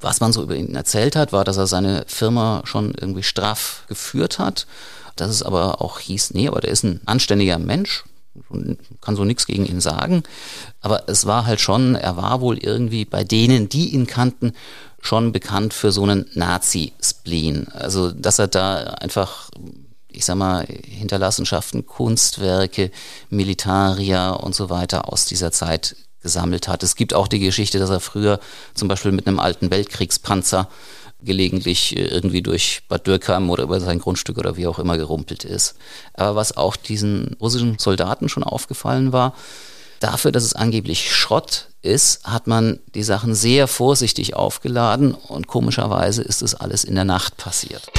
Was man so über ihn erzählt hat, war, dass er seine Firma schon irgendwie straff geführt hat. Dass es aber auch hieß, nee, aber der ist ein anständiger Mensch, kann so nichts gegen ihn sagen. Aber es war halt schon, er war wohl irgendwie bei denen, die ihn kannten, schon bekannt für so einen Nazi-Spleen. Also, dass er da einfach, ich sag mal, Hinterlassenschaften, Kunstwerke, Militaria und so weiter aus dieser Zeit gesammelt hat. Es gibt auch die Geschichte, dass er früher zum Beispiel mit einem alten Weltkriegspanzer gelegentlich äh, irgendwie durch Bad Dürkheim oder über sein Grundstück oder wie auch immer gerumpelt ist. Aber was auch diesen russischen Soldaten schon aufgefallen war, dafür, dass es angeblich Schrott ist, hat man die Sachen sehr vorsichtig aufgeladen und komischerweise ist es alles in der Nacht passiert.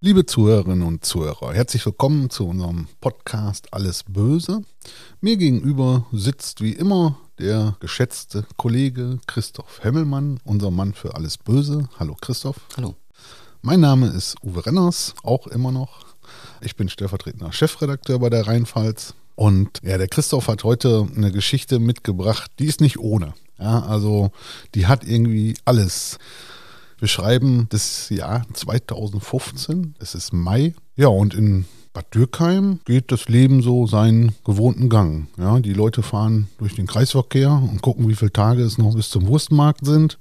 Liebe Zuhörerinnen und Zuhörer, herzlich willkommen zu unserem Podcast Alles Böse. Mir gegenüber sitzt wie immer der geschätzte Kollege Christoph Hemmelmann, unser Mann für Alles Böse. Hallo Christoph. Hallo. Mein Name ist Uwe Renners, auch immer noch. Ich bin stellvertretender Chefredakteur bei der Rheinpfalz. Und ja, der Christoph hat heute eine Geschichte mitgebracht, die ist nicht ohne. Ja, also die hat irgendwie alles. Wir schreiben das Jahr 2015, es ist Mai. Ja, und in Bad Dürkheim geht das Leben so seinen gewohnten Gang. Ja, die Leute fahren durch den Kreisverkehr und gucken, wie viele Tage es noch bis zum Wurstmarkt sind.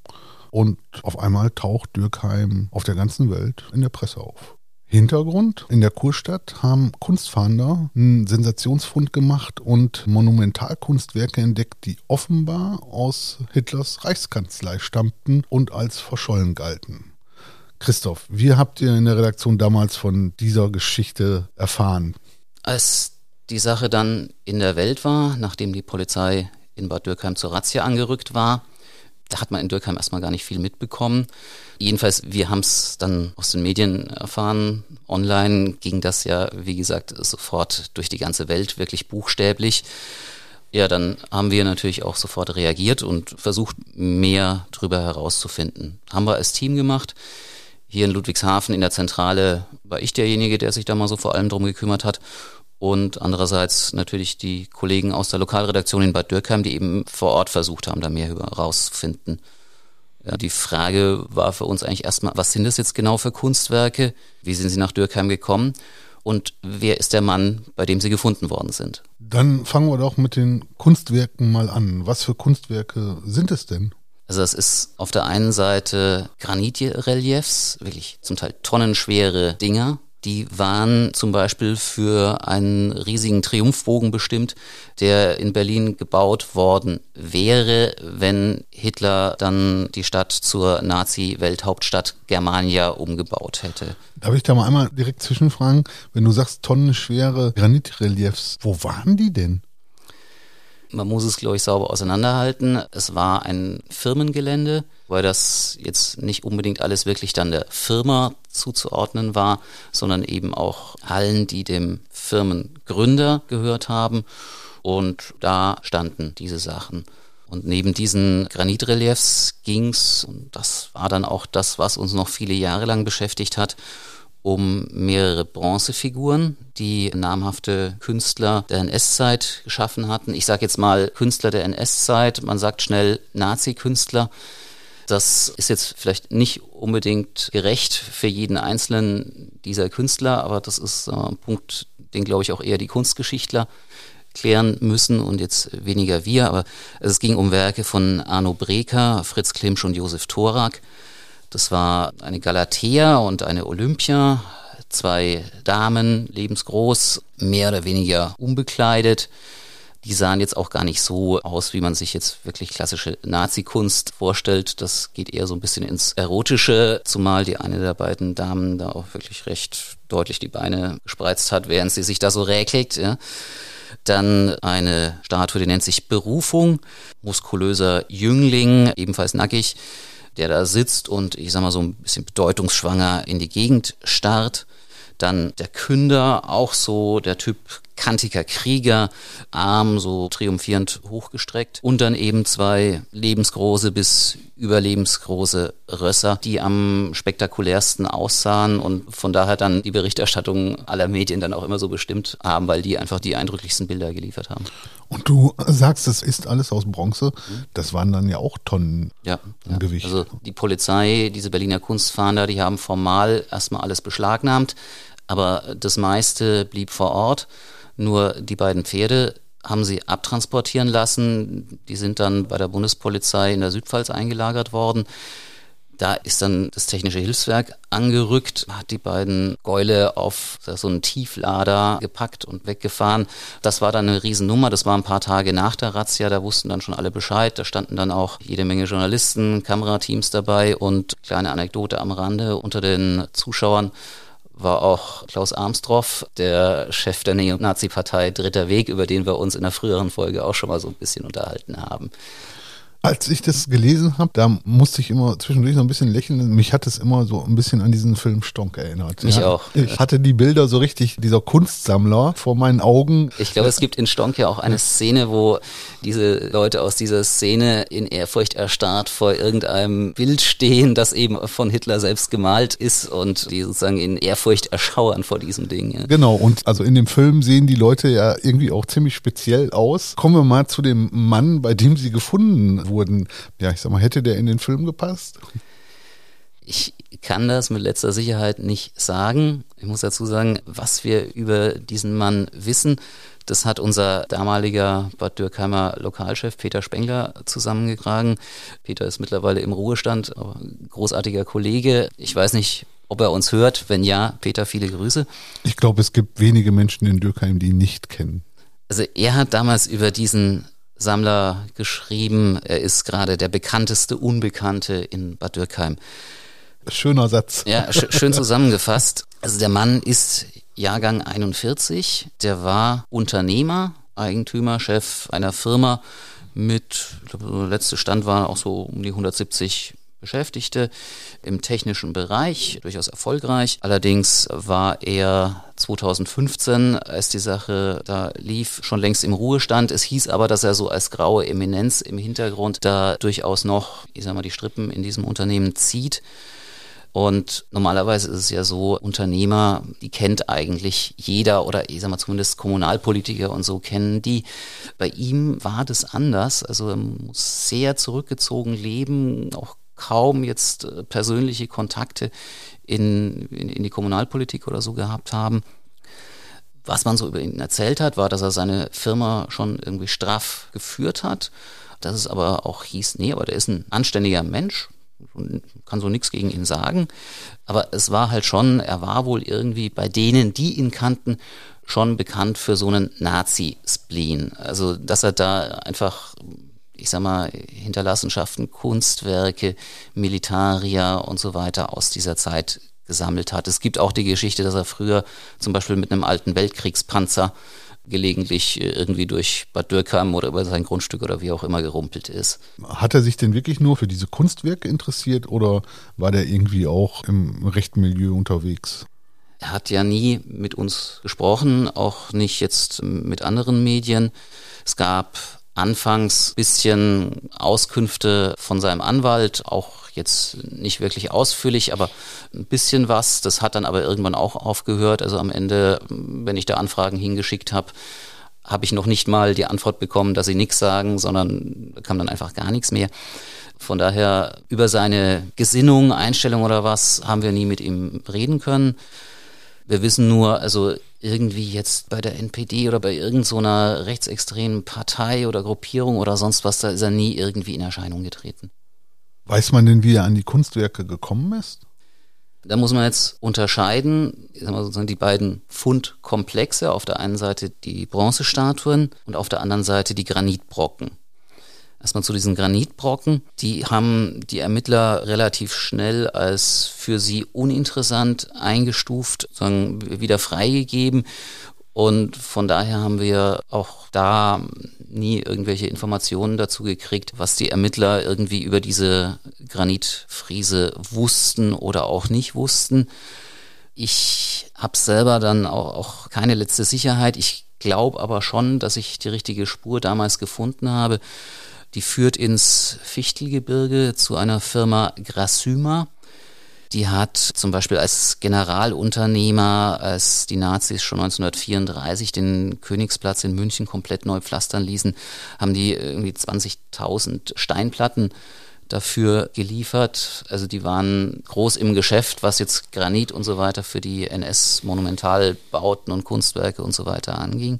Und auf einmal taucht Dürkheim auf der ganzen Welt in der Presse auf. Hintergrund. In der Kurstadt haben Kunstfahnder einen Sensationsfund gemacht und Monumentalkunstwerke entdeckt, die offenbar aus Hitlers Reichskanzlei stammten und als verschollen galten. Christoph, wie habt ihr in der Redaktion damals von dieser Geschichte erfahren? Als die Sache dann in der Welt war, nachdem die Polizei in Bad Dürkheim zur Razzia angerückt war, da hat man in Dürkheim erstmal gar nicht viel mitbekommen. Jedenfalls, wir haben es dann aus den Medien erfahren. Online ging das ja, wie gesagt, sofort durch die ganze Welt, wirklich buchstäblich. Ja, dann haben wir natürlich auch sofort reagiert und versucht, mehr drüber herauszufinden. Haben wir als Team gemacht. Hier in Ludwigshafen in der Zentrale war ich derjenige, der sich da mal so vor allem drum gekümmert hat und andererseits natürlich die Kollegen aus der Lokalredaktion in Bad Dürkheim, die eben vor Ort versucht haben, da mehr herauszufinden. Ja, die Frage war für uns eigentlich erstmal, was sind das jetzt genau für Kunstwerke? Wie sind sie nach Dürkheim gekommen? Und wer ist der Mann, bei dem sie gefunden worden sind? Dann fangen wir doch mit den Kunstwerken mal an. Was für Kunstwerke sind es denn? Also es ist auf der einen Seite Granitreliefs, wirklich zum Teil tonnenschwere Dinger, die waren zum Beispiel für einen riesigen Triumphbogen bestimmt, der in Berlin gebaut worden wäre, wenn Hitler dann die Stadt zur Nazi-Welthauptstadt Germania umgebaut hätte. Darf ich da mal einmal direkt zwischenfragen? Wenn du sagst tonnenschwere Granitreliefs, wo waren die denn? Man muss es, glaube ich, sauber auseinanderhalten. Es war ein Firmengelände, weil das jetzt nicht unbedingt alles wirklich dann der Firma zuzuordnen war, sondern eben auch Hallen, die dem Firmengründer gehört haben. Und da standen diese Sachen. Und neben diesen Granitreliefs ging's, und das war dann auch das, was uns noch viele Jahre lang beschäftigt hat, um mehrere Bronzefiguren, die namhafte Künstler der NS-Zeit geschaffen hatten. Ich sage jetzt mal Künstler der NS-Zeit, man sagt schnell Nazi-Künstler. Das ist jetzt vielleicht nicht unbedingt gerecht für jeden einzelnen dieser Künstler, aber das ist ein Punkt, den glaube ich auch eher die Kunstgeschichtler klären müssen und jetzt weniger wir. Aber es ging um Werke von Arno Breker, Fritz Klimsch und Josef Thorak. Das war eine Galatea und eine Olympia, zwei Damen, lebensgroß, mehr oder weniger unbekleidet. Die sahen jetzt auch gar nicht so aus, wie man sich jetzt wirklich klassische Nazi-Kunst vorstellt. Das geht eher so ein bisschen ins Erotische, zumal die eine der beiden Damen da auch wirklich recht deutlich die Beine gespreizt hat, während sie sich da so räkelt. Ja. Dann eine Statue, die nennt sich Berufung, muskulöser Jüngling, ebenfalls nackig der da sitzt und ich sag mal so ein bisschen bedeutungsschwanger in die Gegend starrt. Dann der Künder, auch so der Typ kantiger Krieger, Arm so triumphierend hochgestreckt und dann eben zwei lebensgroße bis überlebensgroße Rösser, die am spektakulärsten aussahen und von daher dann die Berichterstattung aller Medien dann auch immer so bestimmt haben, weil die einfach die eindrücklichsten Bilder geliefert haben. Und du sagst, es ist alles aus Bronze. Das waren dann ja auch Tonnen ja, ja. Gewicht. Also die Polizei, diese Berliner Kunstfahnder, die haben formal erstmal alles beschlagnahmt, aber das meiste blieb vor Ort. Nur die beiden Pferde haben sie abtransportieren lassen. Die sind dann bei der Bundespolizei in der Südpfalz eingelagert worden. Da ist dann das technische Hilfswerk angerückt, hat die beiden Gäule auf so einen Tieflader gepackt und weggefahren. Das war dann eine Riesennummer. Das war ein paar Tage nach der Razzia. Da wussten dann schon alle Bescheid. Da standen dann auch jede Menge Journalisten, Kamerateams dabei und kleine Anekdote am Rande unter den Zuschauern war auch Klaus Armstroff, der Chef der Neonazi-Partei Dritter Weg, über den wir uns in der früheren Folge auch schon mal so ein bisschen unterhalten haben. Als ich das gelesen habe, da musste ich immer zwischendurch so ein bisschen lächeln. Mich hat es immer so ein bisschen an diesen Film Stonk erinnert. Mich ja. auch. Ich hatte die Bilder so richtig, dieser Kunstsammler vor meinen Augen. Ich glaube, es gibt in Stonk ja auch eine Szene, wo diese Leute aus dieser Szene in Ehrfurcht erstarrt vor irgendeinem Bild stehen, das eben von Hitler selbst gemalt ist und die sozusagen in Ehrfurcht erschauern vor diesem Ding. Ja. Genau, und also in dem Film sehen die Leute ja irgendwie auch ziemlich speziell aus. Kommen wir mal zu dem Mann, bei dem sie gefunden wurden wurden. Ja, ich sag mal, hätte der in den Film gepasst? Ich kann das mit letzter Sicherheit nicht sagen. Ich muss dazu sagen, was wir über diesen Mann wissen, das hat unser damaliger Bad Dürkheimer Lokalchef Peter Spengler zusammengetragen. Peter ist mittlerweile im Ruhestand, aber großartiger Kollege. Ich weiß nicht, ob er uns hört. Wenn ja, Peter, viele Grüße. Ich glaube, es gibt wenige Menschen in Dürkheim, die ihn nicht kennen. Also er hat damals über diesen Sammler geschrieben, er ist gerade der bekannteste Unbekannte in Bad Dürkheim. Schöner Satz. Ja, sch schön zusammengefasst. Also der Mann ist Jahrgang 41, der war Unternehmer, Eigentümer, Chef einer Firma mit, ich glaube, der letzte Stand war auch so um die 170 Beschäftigte im technischen Bereich, durchaus erfolgreich. Allerdings war er 2015, als die Sache da lief, schon längst im Ruhestand. Es hieß aber, dass er so als graue Eminenz im Hintergrund da durchaus noch, ich sag mal, die Strippen in diesem Unternehmen zieht. Und normalerweise ist es ja so, Unternehmer, die kennt eigentlich jeder oder ich sag mal zumindest Kommunalpolitiker und so kennen die. Bei ihm war das anders. Also er muss sehr zurückgezogen leben, auch kaum jetzt äh, persönliche Kontakte in, in, in die Kommunalpolitik oder so gehabt haben. Was man so über ihn erzählt hat, war, dass er seine Firma schon irgendwie straff geführt hat. Dass es aber auch hieß, nee, aber der ist ein anständiger Mensch, kann so nichts gegen ihn sagen. Aber es war halt schon, er war wohl irgendwie bei denen, die ihn kannten, schon bekannt für so einen Nazi-Spleen. Also, dass er da einfach ich sag mal, Hinterlassenschaften, Kunstwerke, Militaria und so weiter aus dieser Zeit gesammelt hat. Es gibt auch die Geschichte, dass er früher zum Beispiel mit einem alten Weltkriegspanzer gelegentlich äh, irgendwie durch Bad Dürkheim oder über sein Grundstück oder wie auch immer gerumpelt ist. Hat er sich denn wirklich nur für diese Kunstwerke interessiert oder war der irgendwie auch im rechten Milieu unterwegs? Er hat ja nie mit uns gesprochen, auch nicht jetzt mit anderen Medien. Es gab anfangs bisschen Auskünfte von seinem Anwalt, auch jetzt nicht wirklich ausführlich, aber ein bisschen was. Das hat dann aber irgendwann auch aufgehört. Also am Ende, wenn ich da Anfragen hingeschickt habe, habe ich noch nicht mal die Antwort bekommen, dass sie nichts sagen, sondern kam dann einfach gar nichts mehr. Von daher über seine Gesinnung, Einstellung oder was haben wir nie mit ihm reden können. Wir wissen nur, also irgendwie jetzt bei der NPD oder bei irgendeiner so rechtsextremen Partei oder Gruppierung oder sonst was, da ist er nie irgendwie in Erscheinung getreten. Weiß man denn, wie er an die Kunstwerke gekommen ist? Da muss man jetzt unterscheiden, sozusagen die beiden Fundkomplexe. Auf der einen Seite die Bronzestatuen und auf der anderen Seite die Granitbrocken. Erstmal zu diesen Granitbrocken. Die haben die Ermittler relativ schnell als für sie uninteressant eingestuft, sagen, wieder freigegeben. Und von daher haben wir auch da nie irgendwelche Informationen dazu gekriegt, was die Ermittler irgendwie über diese Granitfriese wussten oder auch nicht wussten. Ich habe selber dann auch, auch keine letzte Sicherheit. Ich glaube aber schon, dass ich die richtige Spur damals gefunden habe. Die führt ins Fichtelgebirge zu einer Firma Grassyma. Die hat zum Beispiel als Generalunternehmer, als die Nazis schon 1934 den Königsplatz in München komplett neu pflastern ließen, haben die irgendwie 20.000 Steinplatten dafür geliefert. Also die waren groß im Geschäft, was jetzt Granit und so weiter für die NS-Monumentalbauten und Kunstwerke und so weiter anging.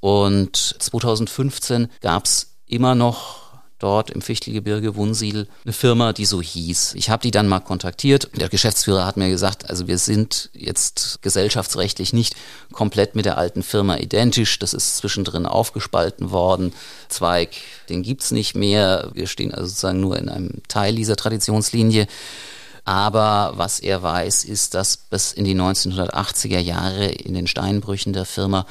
Und 2015 gab es immer noch dort im Fichtelgebirge Wunsiedel eine Firma, die so hieß. Ich habe die dann mal kontaktiert. Der Geschäftsführer hat mir gesagt, also wir sind jetzt gesellschaftsrechtlich nicht komplett mit der alten Firma identisch. Das ist zwischendrin aufgespalten worden. Zweig, den gibt's nicht mehr. Wir stehen also sozusagen nur in einem Teil dieser Traditionslinie. Aber was er weiß, ist, dass bis in die 1980er Jahre in den Steinbrüchen der Firma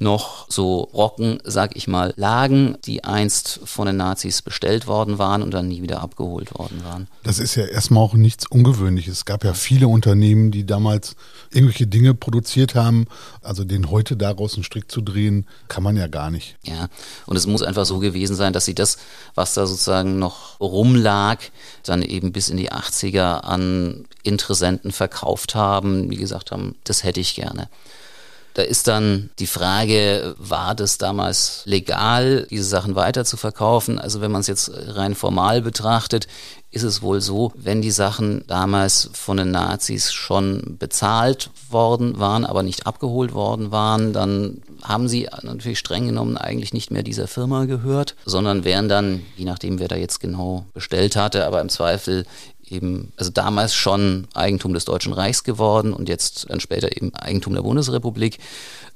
noch so Brocken, sag ich mal, lagen, die einst von den Nazis bestellt worden waren und dann nie wieder abgeholt worden waren. Das ist ja erstmal auch nichts Ungewöhnliches. Es gab ja viele Unternehmen, die damals irgendwelche Dinge produziert haben. Also den heute daraus einen Strick zu drehen, kann man ja gar nicht. Ja, und es muss einfach so gewesen sein, dass sie das, was da sozusagen noch rumlag, dann eben bis in die 80er an Interessenten verkauft haben, die gesagt haben, das hätte ich gerne. Da ist dann die Frage, war das damals legal, diese Sachen weiter zu verkaufen? Also wenn man es jetzt rein formal betrachtet, ist es wohl so, wenn die Sachen damals von den Nazis schon bezahlt worden waren, aber nicht abgeholt worden waren, dann haben sie natürlich streng genommen eigentlich nicht mehr dieser Firma gehört, sondern wären dann, je nachdem wer da jetzt genau bestellt hatte, aber im Zweifel eben, also damals schon Eigentum des Deutschen Reichs geworden und jetzt dann später eben Eigentum der Bundesrepublik.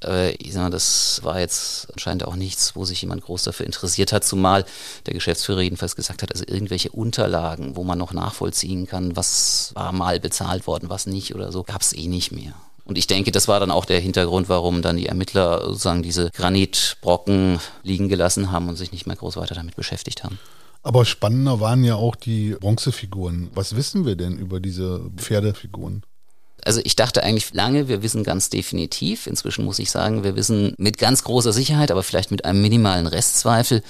Äh, ich sag mal, das war jetzt anscheinend auch nichts, wo sich jemand groß dafür interessiert hat, zumal der Geschäftsführer jedenfalls gesagt hat, also irgendwelche Unterlagen, wo man noch nachvollziehen kann, was war mal bezahlt worden, was nicht oder so, gab es eh nicht mehr. Und ich denke, das war dann auch der Hintergrund, warum dann die Ermittler sozusagen diese Granitbrocken liegen gelassen haben und sich nicht mehr groß weiter damit beschäftigt haben. Aber spannender waren ja auch die Bronzefiguren. Was wissen wir denn über diese Pferdefiguren? Also ich dachte eigentlich lange, wir wissen ganz definitiv. Inzwischen muss ich sagen, wir wissen mit ganz großer Sicherheit, aber vielleicht mit einem minimalen Restzweifel,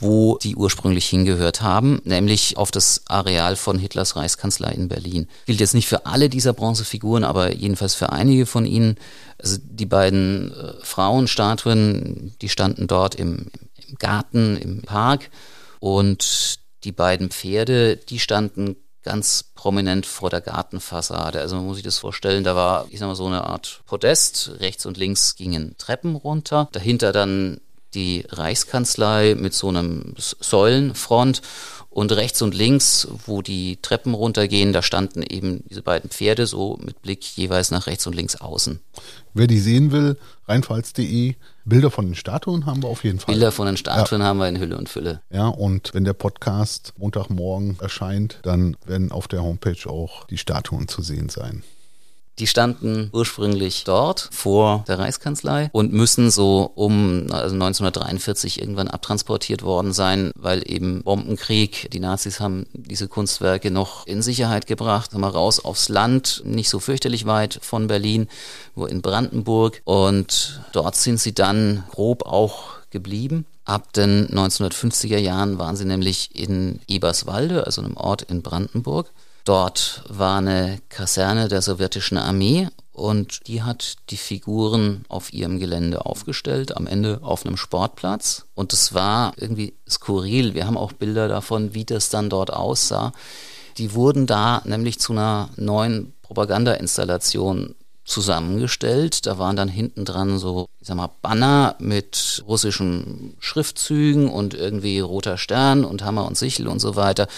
wo die ursprünglich hingehört haben, nämlich auf das Areal von Hitlers Reichskanzlei in Berlin. Gilt jetzt nicht für alle dieser Bronzefiguren, aber jedenfalls für einige von ihnen. Also die beiden äh, Frauenstatuen, die standen dort im, im Garten, im Park und die beiden Pferde, die standen ganz prominent vor der Gartenfassade. Also man muss sich das vorstellen, da war, ich sag mal, so eine Art Podest. Rechts und links gingen Treppen runter. Dahinter dann die Reichskanzlei mit so einem Säulenfront und rechts und links, wo die Treppen runtergehen, da standen eben diese beiden Pferde so mit Blick jeweils nach rechts und links außen. Wer die sehen will, rheinpfalz.de, Bilder von den Statuen haben wir auf jeden Fall. Bilder von den Statuen ja. haben wir in Hülle und Fülle. Ja, und wenn der Podcast Montagmorgen erscheint, dann werden auf der Homepage auch die Statuen zu sehen sein. Die standen ursprünglich dort vor der Reichskanzlei und müssen so um also 1943 irgendwann abtransportiert worden sein, weil eben Bombenkrieg, die Nazis haben diese Kunstwerke noch in Sicherheit gebracht, mal raus aufs Land, nicht so fürchterlich weit von Berlin, wo in Brandenburg und dort sind sie dann grob auch geblieben. Ab den 1950er Jahren waren sie nämlich in Eberswalde, also einem Ort in Brandenburg. Dort war eine Kaserne der sowjetischen Armee und die hat die Figuren auf ihrem Gelände aufgestellt, am Ende auf einem Sportplatz. Und es war irgendwie skurril. Wir haben auch Bilder davon, wie das dann dort aussah. Die wurden da nämlich zu einer neuen Propagandainstallation zusammengestellt. Da waren dann hinten dran so, ich sag mal, Banner mit russischen Schriftzügen und irgendwie roter Stern und Hammer und Sichel und so weiter.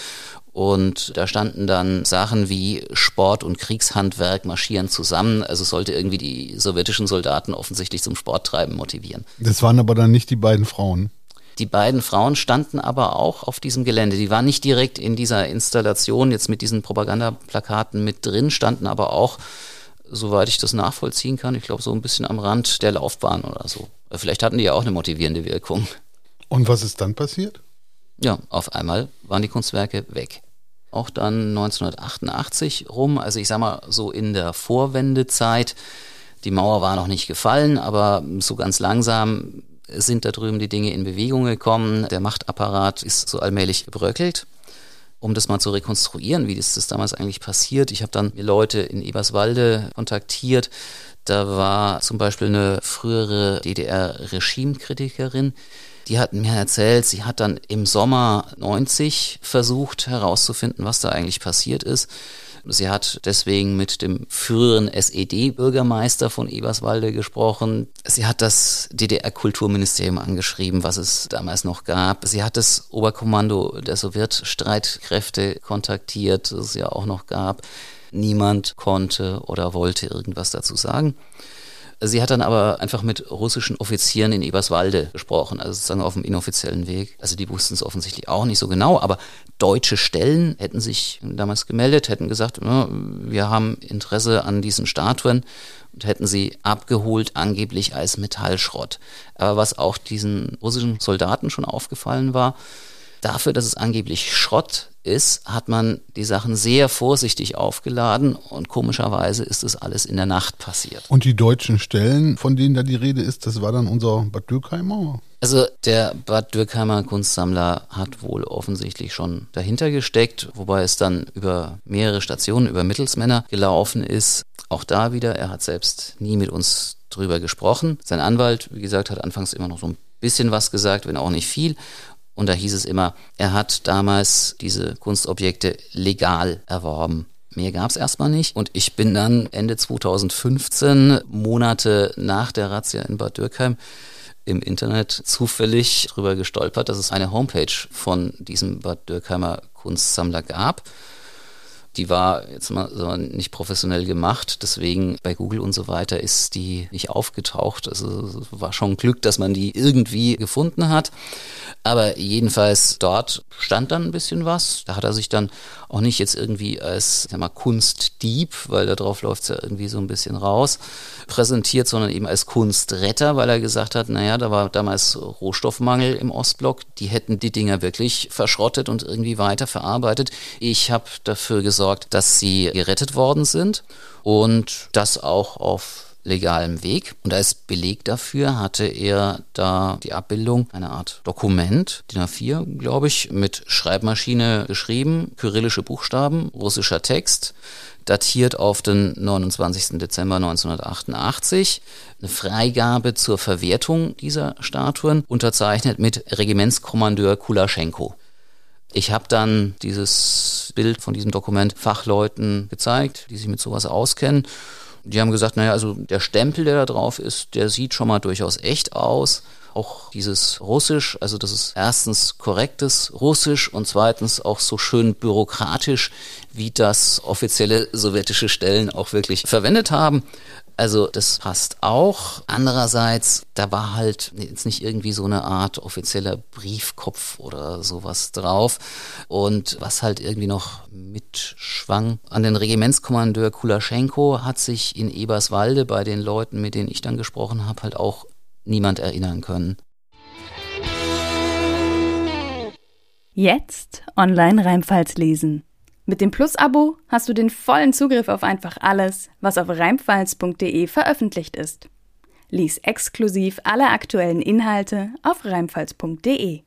Und da standen dann Sachen wie Sport und Kriegshandwerk marschieren zusammen. Also sollte irgendwie die sowjetischen Soldaten offensichtlich zum Sporttreiben motivieren. Das waren aber dann nicht die beiden Frauen. Die beiden Frauen standen aber auch auf diesem Gelände. Die waren nicht direkt in dieser Installation jetzt mit diesen Propagandaplakaten mit drin, standen aber auch, soweit ich das nachvollziehen kann, ich glaube so ein bisschen am Rand der Laufbahn oder so. Vielleicht hatten die ja auch eine motivierende Wirkung. Und was ist dann passiert? Ja, auf einmal waren die Kunstwerke weg. auch dann 1988 rum, also ich sag mal so in der Vorwendezeit. Die Mauer war noch nicht gefallen, aber so ganz langsam sind da drüben die Dinge in Bewegung gekommen. Der Machtapparat ist so allmählich gebröckelt. Um das mal zu rekonstruieren, wie ist das damals eigentlich passiert. Ich habe dann Leute in Eberswalde kontaktiert. Da war zum Beispiel eine frühere DDR-Regimekritikerin, die hat mir erzählt, sie hat dann im Sommer 90 versucht herauszufinden, was da eigentlich passiert ist. Sie hat deswegen mit dem früheren SED-Bürgermeister von Eberswalde gesprochen. Sie hat das DDR-Kulturministerium angeschrieben, was es damals noch gab. Sie hat das Oberkommando der Sowjetstreitkräfte kontaktiert, das es ja auch noch gab. Niemand konnte oder wollte irgendwas dazu sagen. Sie hat dann aber einfach mit russischen Offizieren in Eberswalde gesprochen, also sozusagen auf dem inoffiziellen Weg. Also die wussten es offensichtlich auch nicht so genau, aber deutsche Stellen hätten sich damals gemeldet, hätten gesagt, wir haben Interesse an diesen Statuen und hätten sie abgeholt, angeblich als Metallschrott. Aber was auch diesen russischen Soldaten schon aufgefallen war, Dafür, dass es angeblich Schrott ist, hat man die Sachen sehr vorsichtig aufgeladen und komischerweise ist es alles in der Nacht passiert. Und die deutschen Stellen, von denen da die Rede ist, das war dann unser Bad Dürkheimer? Also der Bad Dürkheimer Kunstsammler hat wohl offensichtlich schon dahinter gesteckt, wobei es dann über mehrere Stationen, über Mittelsmänner gelaufen ist. Auch da wieder, er hat selbst nie mit uns drüber gesprochen. Sein Anwalt, wie gesagt, hat anfangs immer noch so ein bisschen was gesagt, wenn auch nicht viel. Und da hieß es immer, er hat damals diese Kunstobjekte legal erworben. Mehr gab es erstmal nicht. Und ich bin dann Ende 2015, Monate nach der Razzia in Bad Dürkheim, im Internet zufällig drüber gestolpert, dass es eine Homepage von diesem Bad Dürkheimer Kunstsammler gab. Die war jetzt mal nicht professionell gemacht, deswegen bei Google und so weiter ist die nicht aufgetaucht. Also war schon Glück, dass man die irgendwie gefunden hat. Aber jedenfalls dort stand dann ein bisschen was. Da hat er sich dann auch nicht jetzt irgendwie als sag mal, Kunstdieb, weil da drauf läuft es ja irgendwie so ein bisschen raus, präsentiert, sondern eben als Kunstretter, weil er gesagt hat, naja, da war damals Rohstoffmangel im Ostblock. Die hätten die Dinger wirklich verschrottet und irgendwie weiterverarbeitet. Ich habe dafür gesorgt, dass sie gerettet worden sind und das auch auf legalem Weg. Und als Beleg dafür hatte er da die Abbildung, eine Art Dokument, DIN A4, glaube ich, mit Schreibmaschine geschrieben, kyrillische Buchstaben, russischer Text, datiert auf den 29. Dezember 1988, eine Freigabe zur Verwertung dieser Statuen, unterzeichnet mit Regimentskommandeur Kulaschenko. Ich habe dann dieses Bild von diesem Dokument Fachleuten gezeigt, die sich mit sowas auskennen. Die haben gesagt, naja, also der Stempel, der da drauf ist, der sieht schon mal durchaus echt aus. Auch dieses Russisch, also das ist erstens korrektes Russisch und zweitens auch so schön bürokratisch, wie das offizielle sowjetische Stellen auch wirklich verwendet haben. Also das passt auch. Andererseits, da war halt jetzt nicht irgendwie so eine Art offizieller Briefkopf oder sowas drauf. Und was halt irgendwie noch mitschwang, an den Regimentskommandeur Kulaschenko hat sich in Eberswalde bei den Leuten, mit denen ich dann gesprochen habe, halt auch niemand erinnern können. Jetzt online Rheinpfalz lesen. Mit dem Plus-Abo hast du den vollen Zugriff auf einfach alles, was auf rheinpfalz.de veröffentlicht ist. Lies exklusiv alle aktuellen Inhalte auf rheinpfalz.de.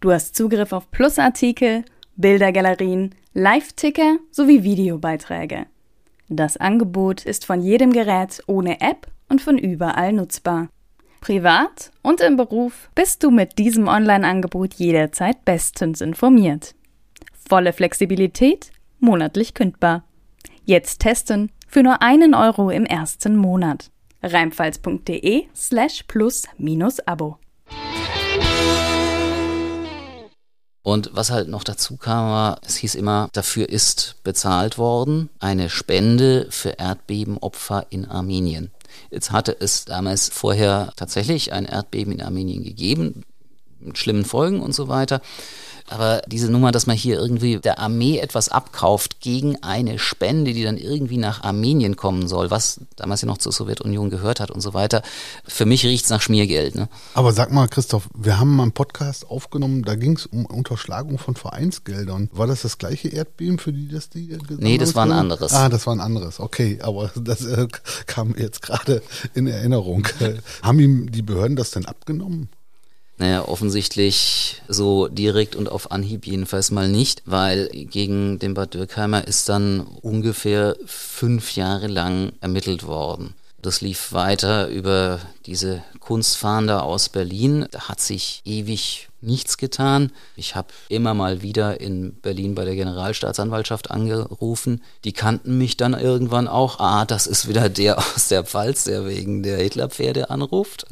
Du hast Zugriff auf Plus-Artikel, Bildergalerien, Live-Ticker sowie Videobeiträge. Das Angebot ist von jedem Gerät ohne App und von überall nutzbar. Privat und im Beruf bist du mit diesem Online-Angebot jederzeit bestens informiert. Volle Flexibilität monatlich kündbar. Jetzt testen für nur einen Euro im ersten Monat. Reimfalls.de slash plus minus Abo. Und was halt noch dazu kam, war, es hieß immer, dafür ist bezahlt worden eine Spende für Erdbebenopfer in Armenien. Jetzt hatte es damals vorher tatsächlich ein Erdbeben in Armenien gegeben, mit schlimmen Folgen und so weiter. Aber diese Nummer, dass man hier irgendwie der Armee etwas abkauft gegen eine Spende, die dann irgendwie nach Armenien kommen soll, was damals ja noch zur Sowjetunion gehört hat und so weiter, für mich riecht es nach Schmiergeld. Ne? Aber sag mal, Christoph, wir haben mal einen Podcast aufgenommen, da ging es um Unterschlagung von Vereinsgeldern. War das das gleiche Erdbeben, für die das die Nee, das war ein anderes. Ah, das war ein anderes. Okay, aber das äh, kam jetzt gerade in Erinnerung. haben ihm die Behörden das denn abgenommen? Naja, offensichtlich so direkt und auf Anhieb jedenfalls mal nicht, weil gegen den Bad Dürkheimer ist dann ungefähr fünf Jahre lang ermittelt worden. Das lief weiter über diese Kunstfahnder aus Berlin. Da hat sich ewig nichts getan. Ich habe immer mal wieder in Berlin bei der Generalstaatsanwaltschaft angerufen. Die kannten mich dann irgendwann auch. Ah, das ist wieder der aus der Pfalz, der wegen der Hitlerpferde anruft.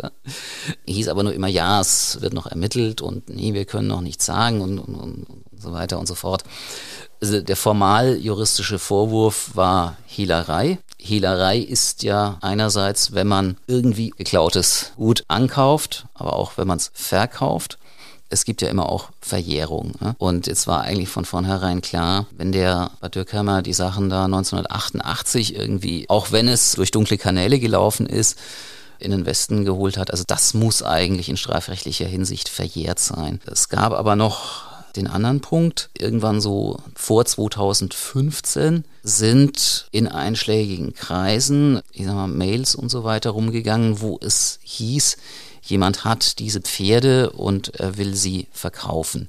Hieß aber nur immer, ja, es wird noch ermittelt und nee, wir können noch nichts sagen und, und, und so weiter und so fort. Also der formal juristische Vorwurf war Hehlerei. Hehlerei ist ja einerseits, wenn man irgendwie geklautes Gut ankauft, aber auch wenn man es verkauft. Es gibt ja immer auch Verjährung. Ne? Und jetzt war eigentlich von vornherein klar, wenn der Bad Dürkheimer die Sachen da 1988 irgendwie, auch wenn es durch dunkle Kanäle gelaufen ist, in den Westen geholt hat. Also das muss eigentlich in strafrechtlicher Hinsicht verjährt sein. Es gab aber noch den anderen Punkt. Irgendwann so vor 2015 sind in einschlägigen Kreisen, ich sag mal, Mails und so weiter rumgegangen, wo es hieß, jemand hat diese Pferde und er will sie verkaufen.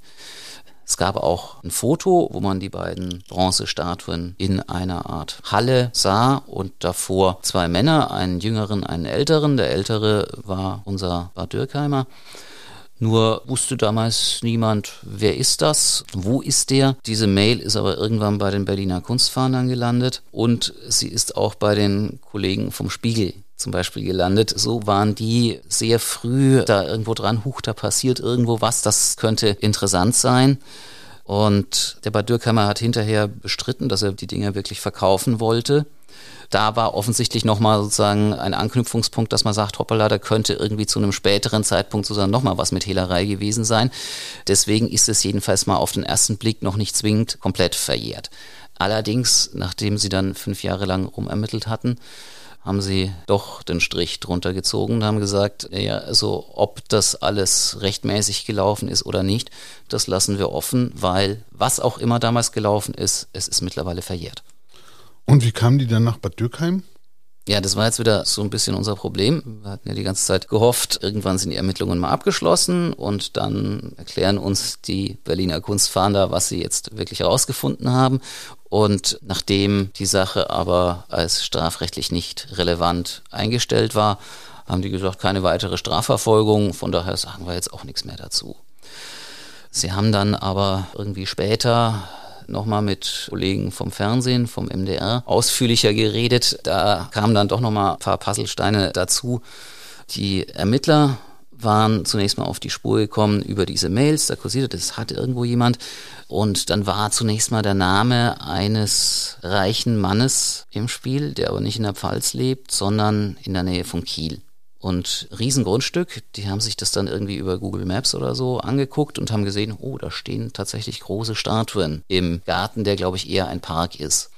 Es gab auch ein Foto, wo man die beiden Bronzestatuen in einer Art Halle sah und davor zwei Männer, einen jüngeren, einen älteren. Der ältere war unser Bad Dürkheimer. Nur wusste damals niemand, wer ist das, wo ist der. Diese Mail ist aber irgendwann bei den Berliner Kunstfahndern gelandet und sie ist auch bei den Kollegen vom Spiegel zum Beispiel gelandet. So waren die sehr früh da irgendwo dran, huch, da passiert irgendwo was, das könnte interessant sein. Und der Bad Dürkheimer hat hinterher bestritten, dass er die Dinger wirklich verkaufen wollte da war offensichtlich nochmal sozusagen ein Anknüpfungspunkt, dass man sagt, hoppala, da könnte irgendwie zu einem späteren Zeitpunkt sozusagen nochmal was mit Hehlerei gewesen sein. Deswegen ist es jedenfalls mal auf den ersten Blick noch nicht zwingend komplett verjährt. Allerdings, nachdem sie dann fünf Jahre lang rumermittelt hatten, haben sie doch den Strich drunter gezogen und haben gesagt, ja, also ob das alles rechtmäßig gelaufen ist oder nicht, das lassen wir offen, weil was auch immer damals gelaufen ist, es ist mittlerweile verjährt. Und wie kamen die dann nach Bad Dürkheim? Ja, das war jetzt wieder so ein bisschen unser Problem. Wir hatten ja die ganze Zeit gehofft, irgendwann sind die Ermittlungen mal abgeschlossen und dann erklären uns die Berliner Kunstfahnder, was sie jetzt wirklich herausgefunden haben. Und nachdem die Sache aber als strafrechtlich nicht relevant eingestellt war, haben die gesagt, keine weitere Strafverfolgung. Von daher sagen wir jetzt auch nichts mehr dazu. Sie haben dann aber irgendwie später nochmal mit Kollegen vom Fernsehen, vom MDR ausführlicher geredet. Da kamen dann doch nochmal ein paar Puzzlesteine dazu. Die Ermittler waren zunächst mal auf die Spur gekommen über diese Mails, da kursierte, das hat irgendwo jemand. Und dann war zunächst mal der Name eines reichen Mannes im Spiel, der aber nicht in der Pfalz lebt, sondern in der Nähe von Kiel und Riesengrundstück. Die haben sich das dann irgendwie über Google Maps oder so angeguckt und haben gesehen, oh, da stehen tatsächlich große Statuen im Garten, der glaube ich eher ein Park ist.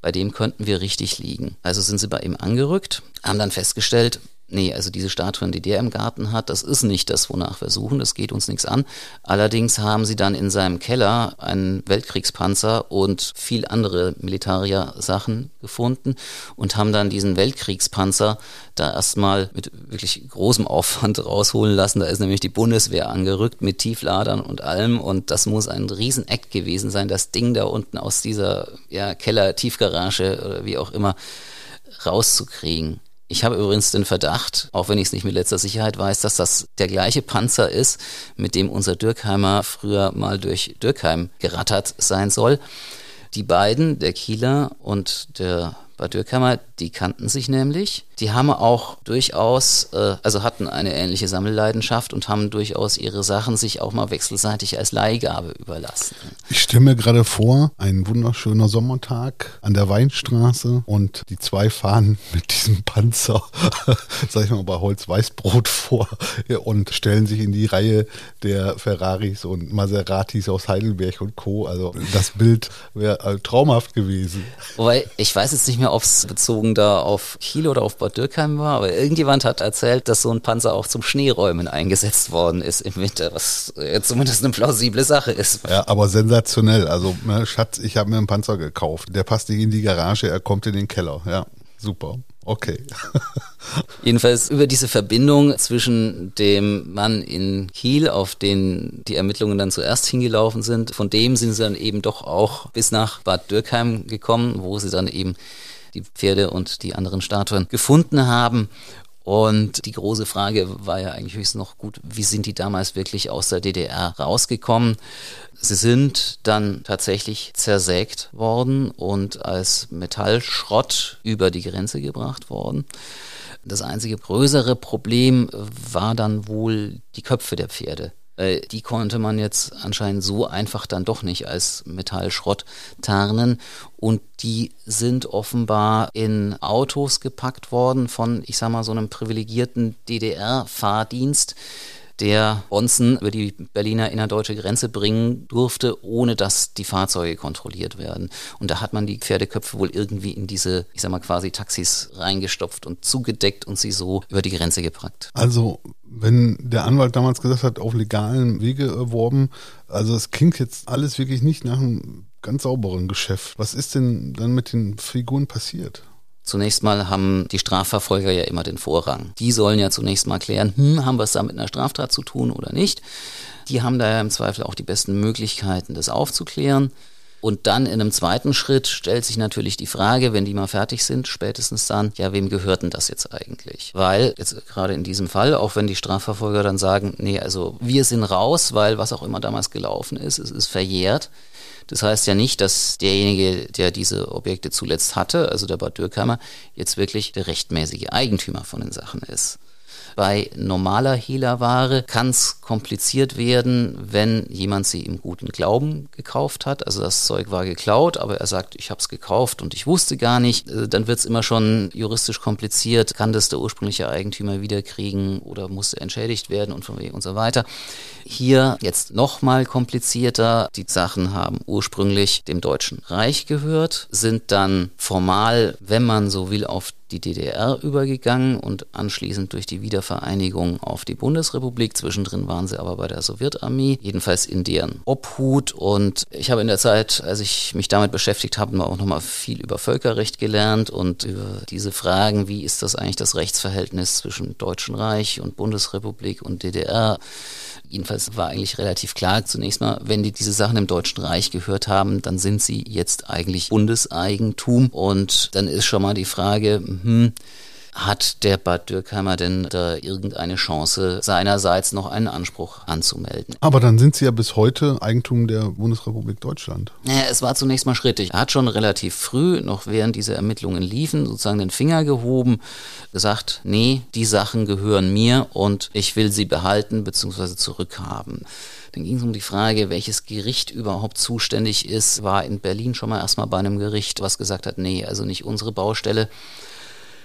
Bei dem könnten wir richtig liegen. Also sind sie bei ihm angerückt, haben dann festgestellt, Nee, also diese Statuen, die der im Garten hat, das ist nicht das, wonach wir suchen, das geht uns nichts an. Allerdings haben sie dann in seinem Keller einen Weltkriegspanzer und viel andere Militaria-Sachen gefunden und haben dann diesen Weltkriegspanzer da erstmal mit wirklich großem Aufwand rausholen lassen. Da ist nämlich die Bundeswehr angerückt mit Tiefladern und allem und das muss ein Rieseneck gewesen sein, das Ding da unten aus dieser ja, Keller-Tiefgarage oder wie auch immer rauszukriegen. Ich habe übrigens den Verdacht, auch wenn ich es nicht mit letzter Sicherheit weiß, dass das der gleiche Panzer ist, mit dem unser Dürkheimer früher mal durch Dürkheim gerattert sein soll. Die beiden, der Kieler und der Bad Dürkheimmer, die kannten sich nämlich. Die haben auch durchaus, äh, also hatten eine ähnliche Sammelleidenschaft und haben durchaus ihre Sachen sich auch mal wechselseitig als Leihgabe überlassen. Ich stelle mir gerade vor, ein wunderschöner Sommertag an der Weinstraße und die zwei fahren mit diesem Panzer, sag ich mal, bei Holz-Weißbrot vor und stellen sich in die Reihe der Ferraris und Maseratis aus Heidelberg und Co. Also das Bild wäre äh, traumhaft gewesen. Wobei, ich weiß jetzt nicht mehr, ob es bezogen da auf Kiel oder auf Bad Dürkheim war, aber irgendjemand hat erzählt, dass so ein Panzer auch zum Schneeräumen eingesetzt worden ist im Winter, was ja zumindest eine plausible Sache ist. Ja, aber sensationell. Also, ne, Schatz, ich habe mir einen Panzer gekauft. Der passt nicht in die Garage, er kommt in den Keller. Ja, super. Okay. Jedenfalls über diese Verbindung zwischen dem Mann in Kiel, auf den die Ermittlungen dann zuerst hingelaufen sind, von dem sind sie dann eben doch auch bis nach Bad Dürkheim gekommen, wo sie dann eben die Pferde und die anderen Statuen gefunden haben. Und die große Frage war ja eigentlich höchstens noch gut, wie sind die damals wirklich aus der DDR rausgekommen? Sie sind dann tatsächlich zersägt worden und als Metallschrott über die Grenze gebracht worden. Das einzige größere Problem war dann wohl die Köpfe der Pferde. Die konnte man jetzt anscheinend so einfach dann doch nicht als Metallschrott tarnen. Und die sind offenbar in Autos gepackt worden von, ich sag mal, so einem privilegierten DDR-Fahrdienst der Bonzen über die Berliner innerdeutsche Grenze bringen durfte, ohne dass die Fahrzeuge kontrolliert werden. Und da hat man die Pferdeköpfe wohl irgendwie in diese, ich sag mal, quasi Taxis reingestopft und zugedeckt und sie so über die Grenze gepackt. Also, wenn der Anwalt damals gesagt hat, auf legalen Wege erworben, also es klingt jetzt alles wirklich nicht nach einem ganz sauberen Geschäft. Was ist denn dann mit den Figuren passiert? Zunächst mal haben die Strafverfolger ja immer den Vorrang. Die sollen ja zunächst mal klären, hm, haben wir es da mit einer Straftat zu tun oder nicht. Die haben daher im Zweifel auch die besten Möglichkeiten, das aufzuklären. Und dann in einem zweiten Schritt stellt sich natürlich die Frage, wenn die mal fertig sind, spätestens dann, ja, wem gehört denn das jetzt eigentlich? Weil jetzt gerade in diesem Fall, auch wenn die Strafverfolger dann sagen, nee, also wir sind raus, weil was auch immer damals gelaufen ist, es ist verjährt, das heißt ja nicht, dass derjenige, der diese Objekte zuletzt hatte, also der Bad Dürkheimer, jetzt wirklich der rechtmäßige Eigentümer von den Sachen ist. Bei normaler Hehlerware kann es kompliziert werden, wenn jemand sie im guten Glauben gekauft hat. Also das Zeug war geklaut, aber er sagt, ich habe es gekauft und ich wusste gar nicht. Äh, dann wird es immer schon juristisch kompliziert. Kann das der ursprüngliche Eigentümer wiederkriegen oder muss er entschädigt werden und von wegen und so weiter. Hier jetzt nochmal komplizierter. Die Sachen haben ursprünglich dem Deutschen Reich gehört, sind dann formal, wenn man so will, auf die DDR übergegangen und anschließend durch die Wiedervereinigung auf die Bundesrepublik. Zwischendrin waren sie aber bei der Sowjetarmee, jedenfalls in deren Obhut. Und ich habe in der Zeit, als ich mich damit beschäftigt habe, auch nochmal viel über Völkerrecht gelernt und über diese Fragen, wie ist das eigentlich das Rechtsverhältnis zwischen Deutschen Reich und Bundesrepublik und DDR. Jedenfalls war eigentlich relativ klar, zunächst mal, wenn die diese Sachen im Deutschen Reich gehört haben, dann sind sie jetzt eigentlich Bundeseigentum. Und dann ist schon mal die Frage, hm, hat der Bad Dürkheimer denn da irgendeine Chance, seinerseits noch einen Anspruch anzumelden? Aber dann sind sie ja bis heute Eigentum der Bundesrepublik Deutschland. Naja, es war zunächst mal schrittig. Er hat schon relativ früh, noch während diese Ermittlungen liefen, sozusagen den Finger gehoben, gesagt, nee, die Sachen gehören mir und ich will sie behalten bzw. zurückhaben. Dann ging es um die Frage, welches Gericht überhaupt zuständig ist. War in Berlin schon mal erstmal bei einem Gericht, was gesagt hat, nee, also nicht unsere Baustelle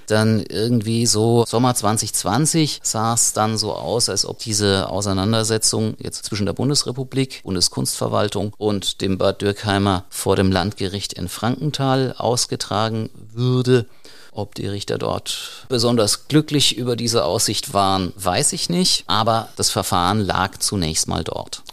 dann irgendwie so Sommer 2020 sah es dann so aus, als ob diese Auseinandersetzung jetzt zwischen der Bundesrepublik, Bundeskunstverwaltung und dem Bad Dürkheimer vor dem Landgericht in Frankenthal ausgetragen würde. Ob die Richter dort besonders glücklich über diese Aussicht waren, weiß ich nicht, aber das Verfahren lag zunächst mal dort.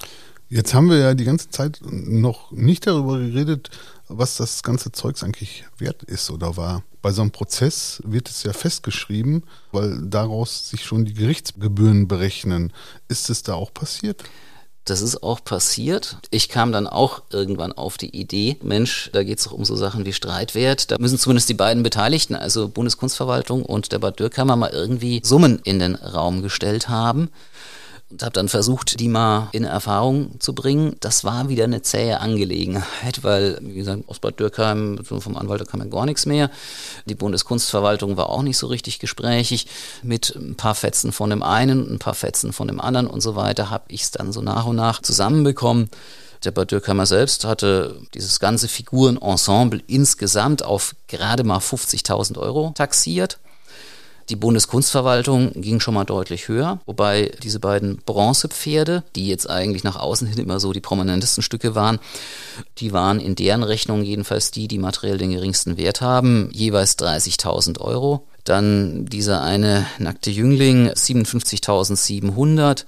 Jetzt haben wir ja die ganze Zeit noch nicht darüber geredet, was das ganze Zeugs eigentlich wert ist oder war. Bei so einem Prozess wird es ja festgeschrieben, weil daraus sich schon die Gerichtsgebühren berechnen. Ist es da auch passiert? Das ist auch passiert. Ich kam dann auch irgendwann auf die Idee, Mensch, da geht es doch um so Sachen wie Streitwert. Da müssen zumindest die beiden Beteiligten, also Bundeskunstverwaltung und der Bad Dürkheim, mal irgendwie Summen in den Raum gestellt haben. Und habe dann versucht, die mal in Erfahrung zu bringen. Das war wieder eine zähe Angelegenheit, weil, wie gesagt, aus Bad Dürkheim, vom Anwalt, kam ja gar nichts mehr. Die Bundeskunstverwaltung war auch nicht so richtig gesprächig. Mit ein paar Fetzen von dem einen, ein paar Fetzen von dem anderen und so weiter habe ich es dann so nach und nach zusammenbekommen. Der Bad Dürkheimer selbst hatte dieses ganze Figurenensemble insgesamt auf gerade mal 50.000 Euro taxiert. Die Bundeskunstverwaltung ging schon mal deutlich höher, wobei diese beiden Bronzepferde, die jetzt eigentlich nach außen hin immer so die prominentesten Stücke waren, die waren in deren Rechnung jedenfalls die, die materiell den geringsten Wert haben, jeweils 30.000 Euro. Dann dieser eine nackte Jüngling, 57.700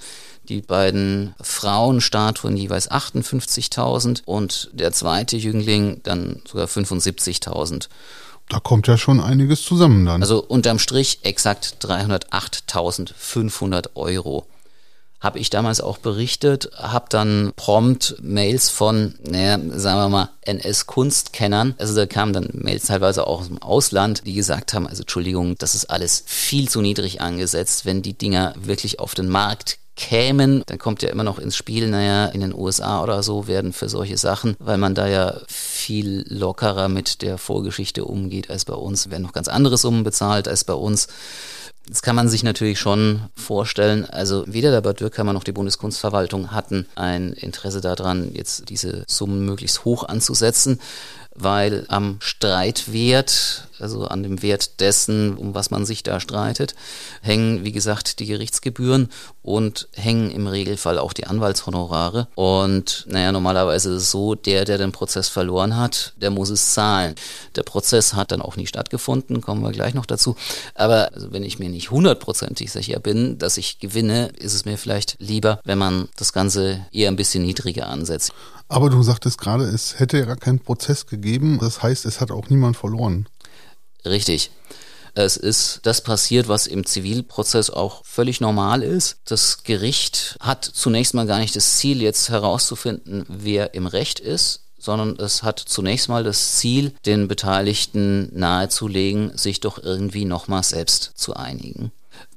die beiden Frauenstatuen jeweils 58.000 und der zweite Jüngling dann sogar 75.000. Da kommt ja schon einiges zusammen dann. Also unterm Strich exakt 308.500 Euro. Habe ich damals auch berichtet, habe dann prompt Mails von, naja, sagen wir mal, NS-Kunstkennern. Also da kamen dann Mails teilweise auch aus dem Ausland, die gesagt haben, also Entschuldigung, das ist alles viel zu niedrig angesetzt, wenn die Dinger wirklich auf den Markt kämen, dann kommt ja immer noch ins Spiel, naja, in den USA oder so werden für solche Sachen, weil man da ja viel lockerer mit der Vorgeschichte umgeht als bei uns, werden noch ganz andere Summen bezahlt als bei uns. Das kann man sich natürlich schon vorstellen. Also weder der Bad Dürkheim noch die Bundeskunstverwaltung hatten ein Interesse daran, jetzt diese Summen möglichst hoch anzusetzen weil am Streitwert, also an dem Wert dessen, um was man sich da streitet, hängen, wie gesagt, die Gerichtsgebühren und hängen im Regelfall auch die Anwaltshonorare. Und naja, normalerweise ist es so, der, der den Prozess verloren hat, der muss es zahlen. Der Prozess hat dann auch nie stattgefunden, kommen wir gleich noch dazu. Aber also wenn ich mir nicht hundertprozentig sicher bin, dass ich gewinne, ist es mir vielleicht lieber, wenn man das Ganze eher ein bisschen niedriger ansetzt. Aber du sagtest gerade, es hätte ja gar keinen Prozess gegeben. Das heißt, es hat auch niemand verloren. Richtig. Es ist das passiert, was im Zivilprozess auch völlig normal ist. Das Gericht hat zunächst mal gar nicht das Ziel, jetzt herauszufinden, wer im Recht ist, sondern es hat zunächst mal das Ziel, den Beteiligten nahezulegen, sich doch irgendwie nochmal selbst zu einigen.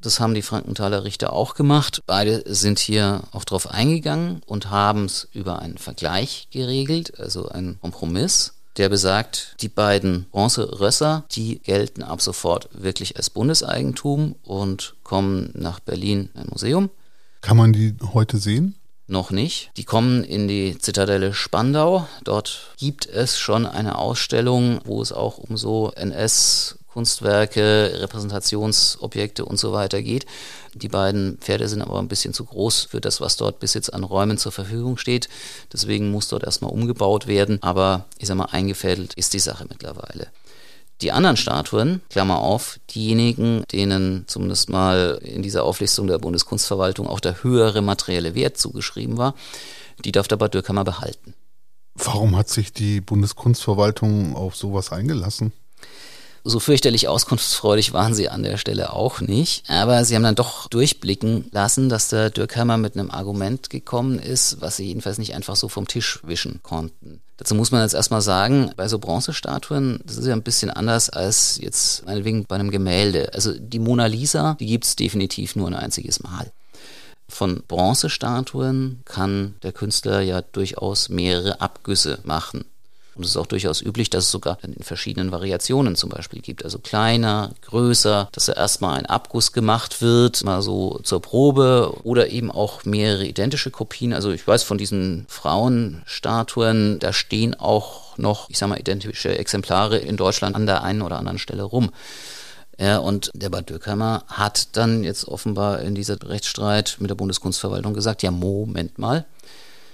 Das haben die Frankenthaler Richter auch gemacht. Beide sind hier auch drauf eingegangen und haben es über einen Vergleich geregelt, also einen Kompromiss der besagt, die beiden Bronzerösser, die gelten ab sofort wirklich als Bundeseigentum und kommen nach Berlin in ein Museum. Kann man die heute sehen? Noch nicht. Die kommen in die Zitadelle Spandau. Dort gibt es schon eine Ausstellung, wo es auch um so NS Kunstwerke, Repräsentationsobjekte und so weiter geht. Die beiden Pferde sind aber ein bisschen zu groß für das, was dort bis jetzt an Räumen zur Verfügung steht. Deswegen muss dort erstmal umgebaut werden. Aber ich sag mal, eingefädelt ist die Sache mittlerweile. Die anderen Statuen, Klammer auf, diejenigen, denen zumindest mal in dieser Auflistung der Bundeskunstverwaltung auch der höhere materielle Wert zugeschrieben war, die darf der Bad Dürkhammer behalten. Warum hat sich die Bundeskunstverwaltung auf sowas eingelassen? So fürchterlich auskunftsfreudig waren sie an der Stelle auch nicht. Aber sie haben dann doch durchblicken lassen, dass der Dürkheimer mit einem Argument gekommen ist, was sie jedenfalls nicht einfach so vom Tisch wischen konnten. Dazu muss man jetzt erstmal sagen, bei so Bronzestatuen, das ist ja ein bisschen anders als jetzt meinetwegen bei einem Gemälde. Also die Mona Lisa, die gibt's definitiv nur ein einziges Mal. Von Bronzestatuen kann der Künstler ja durchaus mehrere Abgüsse machen. Und es ist auch durchaus üblich, dass es sogar in verschiedenen Variationen zum Beispiel gibt. Also kleiner, größer, dass da erstmal ein Abguss gemacht wird, mal so zur Probe oder eben auch mehrere identische Kopien. Also ich weiß von diesen Frauenstatuen, da stehen auch noch, ich sag mal, identische Exemplare in Deutschland an der einen oder anderen Stelle rum. Ja, und der Bad Dürkheimer hat dann jetzt offenbar in dieser Rechtsstreit mit der Bundeskunstverwaltung gesagt, ja, Moment mal,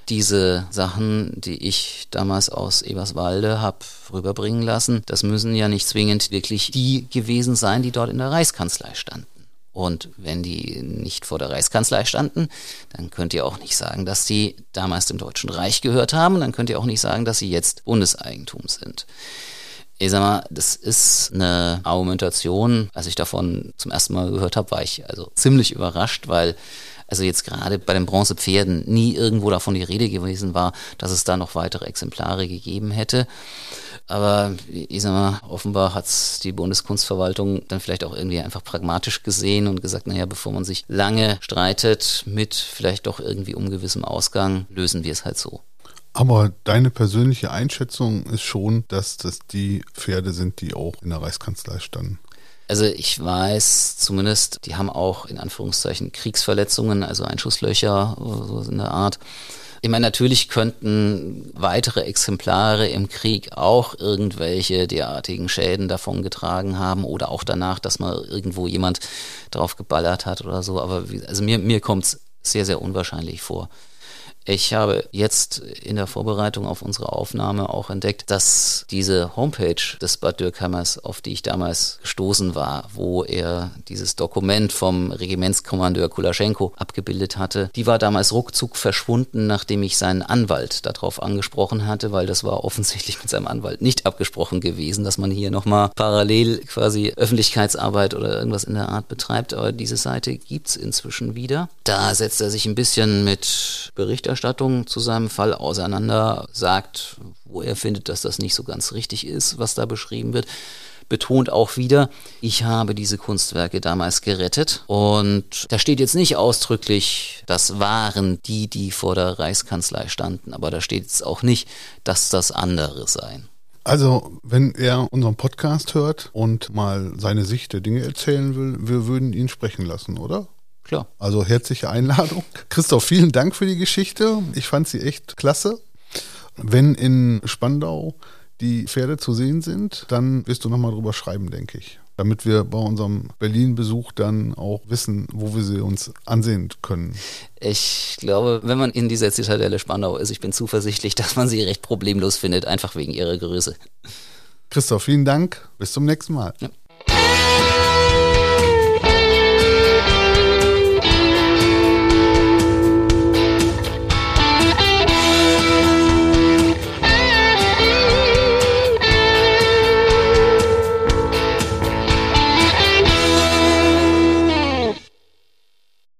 diese Sachen, die ich damals aus Eberswalde habe rüberbringen lassen, das müssen ja nicht zwingend wirklich die gewesen sein, die dort in der Reichskanzlei standen. Und wenn die nicht vor der Reichskanzlei standen, dann könnt ihr auch nicht sagen, dass die damals dem Deutschen Reich gehört haben. Dann könnt ihr auch nicht sagen, dass sie jetzt Bundeseigentum sind. Ich sag mal, das ist eine Argumentation. Als ich davon zum ersten Mal gehört habe, war ich also ziemlich überrascht, weil also jetzt gerade bei den Bronzepferden nie irgendwo davon die Rede gewesen war, dass es da noch weitere Exemplare gegeben hätte. Aber ich sag mal, offenbar hat die Bundeskunstverwaltung dann vielleicht auch irgendwie einfach pragmatisch gesehen und gesagt, naja, bevor man sich lange streitet mit vielleicht doch irgendwie ungewissem Ausgang, lösen wir es halt so. Aber deine persönliche Einschätzung ist schon, dass das die Pferde sind, die auch in der Reichskanzlei standen. Also ich weiß zumindest, die haben auch in Anführungszeichen Kriegsverletzungen, also Einschusslöcher so in der Art. Ich meine, natürlich könnten weitere Exemplare im Krieg auch irgendwelche derartigen Schäden davongetragen haben oder auch danach, dass mal irgendwo jemand drauf geballert hat oder so. Aber wie, also mir, mir kommt es sehr, sehr unwahrscheinlich vor. Ich habe jetzt in der Vorbereitung auf unsere Aufnahme auch entdeckt, dass diese Homepage des Bad Dürkheimers, auf die ich damals gestoßen war, wo er dieses Dokument vom Regimentskommandeur Kulaschenko abgebildet hatte, die war damals ruckzuck verschwunden, nachdem ich seinen Anwalt darauf angesprochen hatte, weil das war offensichtlich mit seinem Anwalt nicht abgesprochen gewesen, dass man hier nochmal parallel quasi Öffentlichkeitsarbeit oder irgendwas in der Art betreibt. Aber diese Seite gibt's inzwischen wieder. Da setzt er sich ein bisschen mit Berichterstattung Berichterstattung zu seinem Fall auseinander, sagt, wo er findet, dass das nicht so ganz richtig ist, was da beschrieben wird betont auch wieder, ich habe diese Kunstwerke damals gerettet. Und da steht jetzt nicht ausdrücklich, das waren die, die vor der Reichskanzlei standen, aber da steht jetzt auch nicht, dass das andere seien. Also, wenn er unseren Podcast hört und mal seine Sicht der Dinge erzählen will, wir würden ihn sprechen lassen, oder? Klar. Also herzliche Einladung. Christoph, vielen Dank für die Geschichte. Ich fand sie echt klasse. Wenn in Spandau die Pferde zu sehen sind, dann wirst du nochmal drüber schreiben, denke ich. Damit wir bei unserem Berlin-Besuch dann auch wissen, wo wir sie uns ansehen können. Ich glaube, wenn man in dieser Zitadelle Spandau ist, ich bin zuversichtlich, dass man sie recht problemlos findet, einfach wegen ihrer Größe. Christoph, vielen Dank. Bis zum nächsten Mal. Ja.